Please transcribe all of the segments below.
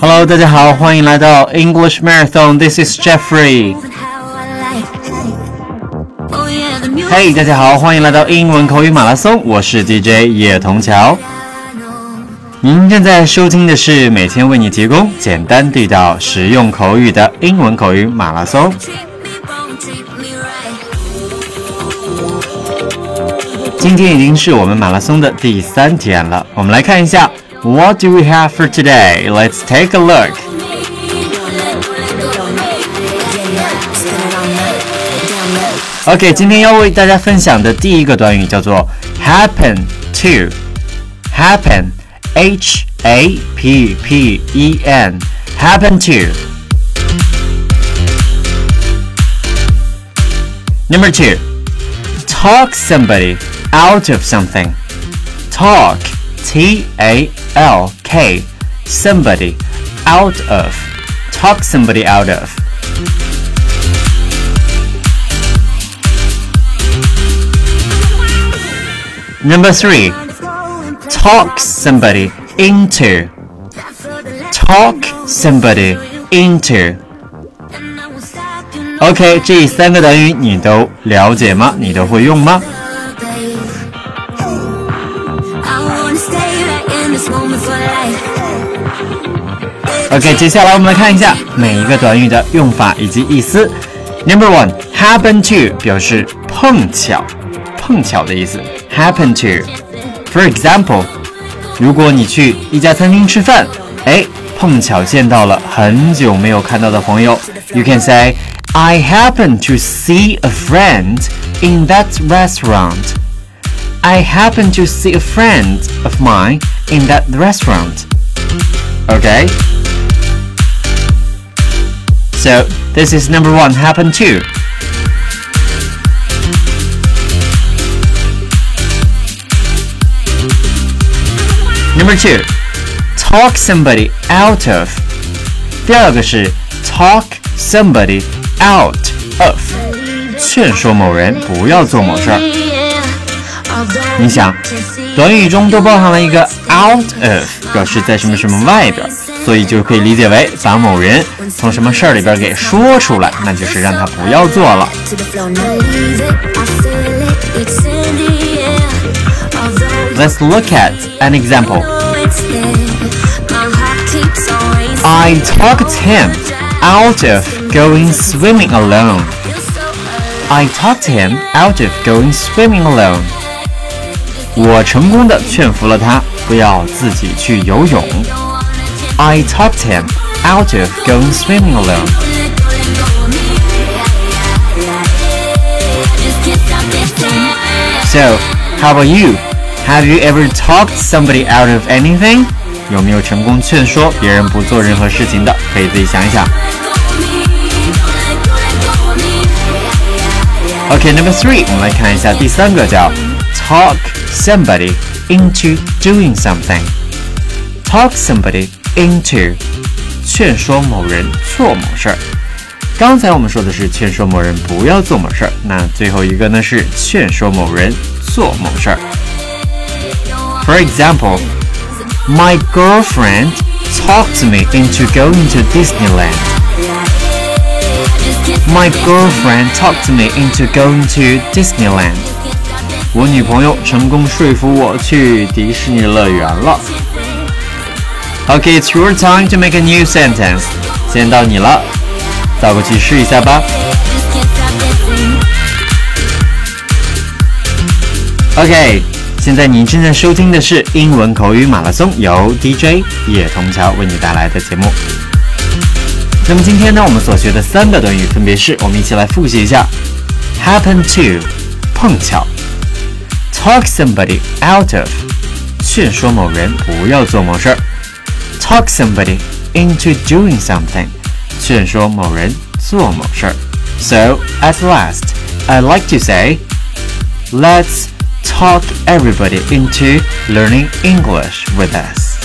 Hello，大家好，欢迎来到 English Marathon。This is Jeffrey。Hey，大家好，欢迎来到英文口语马拉松。我是 DJ 叶童桥。您正在收听的是每天为你提供简单地道、实用口语的英文口语马拉松。今天已经是我们马拉松的第三天了，我们来看一下。What do we have for today? Let's take a look. OK，今天要为大家分享的第一个短语叫做 happen to。happen H A P P E N happen to. Number two, talk somebody out of something. Talk T A L K somebody out of talk somebody out of Number 3 talk somebody into talk somebody into OK 这三个短语你都了解吗？你都会用吗 ？OK，接下来我们来看一下每一个短语的用法以及意思。Number one, happen to 表示碰巧，碰巧的意思。Happen to. For example，如果你去一家餐厅吃饭，哎，碰巧见到了很久没有看到的朋友，You can say I happen to see a friend in that restaurant. I happen to see a friend of mine in that restaurant. Okay? So, this is number one, happen to. Number two, talk somebody out of. 第二个是 talk somebody out of，劝说某人不要做某事儿。 你想，短语中都包含了一个 out of，表示在什么什么外边，所以就可以理解为把某人从什么事儿里边给说出来，那就是让他不要做了。Let's look at an example. I talked him out of going swimming alone. I talked him out of going swimming alone. 我成功的劝服了他不要自己去游泳。I talked him out of going swimming alone. So, how about you? Have you ever talked somebody out of anything? 有没有成功劝说别人不做任何事情的？可以自己想一想。OK，Number、okay, three，我们来看一下第三个叫 talk somebody into doing something. Talk somebody into 劝说某人做某事儿。刚才我们说的是劝说某人不要做某事儿，那最后一个呢是劝说某人做某事儿。For example, my girlfriend talked me into going to Disneyland. My girlfriend talked me into going to Disneyland. 我女朋友成功说服我去迪士尼乐园了。Okay, it's your time to make a new sentence. 现在到你了，倒过去试一下吧。OK，现在你正在收听的是英文口语马拉松，由 DJ 叶童桥为你带来的节目。那么今天呢，我们所学的三个短语分别是，我们一起来复习一下：happen to，碰巧。talk somebody out of 劝说某人不要做某事儿；talk somebody into doing something 劝说某人做某事儿。So at last, I'd like to say, let's talk everybody into learning English with us.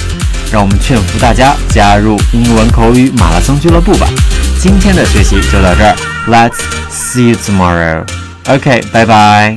让我们劝服大家加入英文口语马拉松俱乐部吧。今天的学习就到这儿，Let's see you tomorrow. OK，拜拜。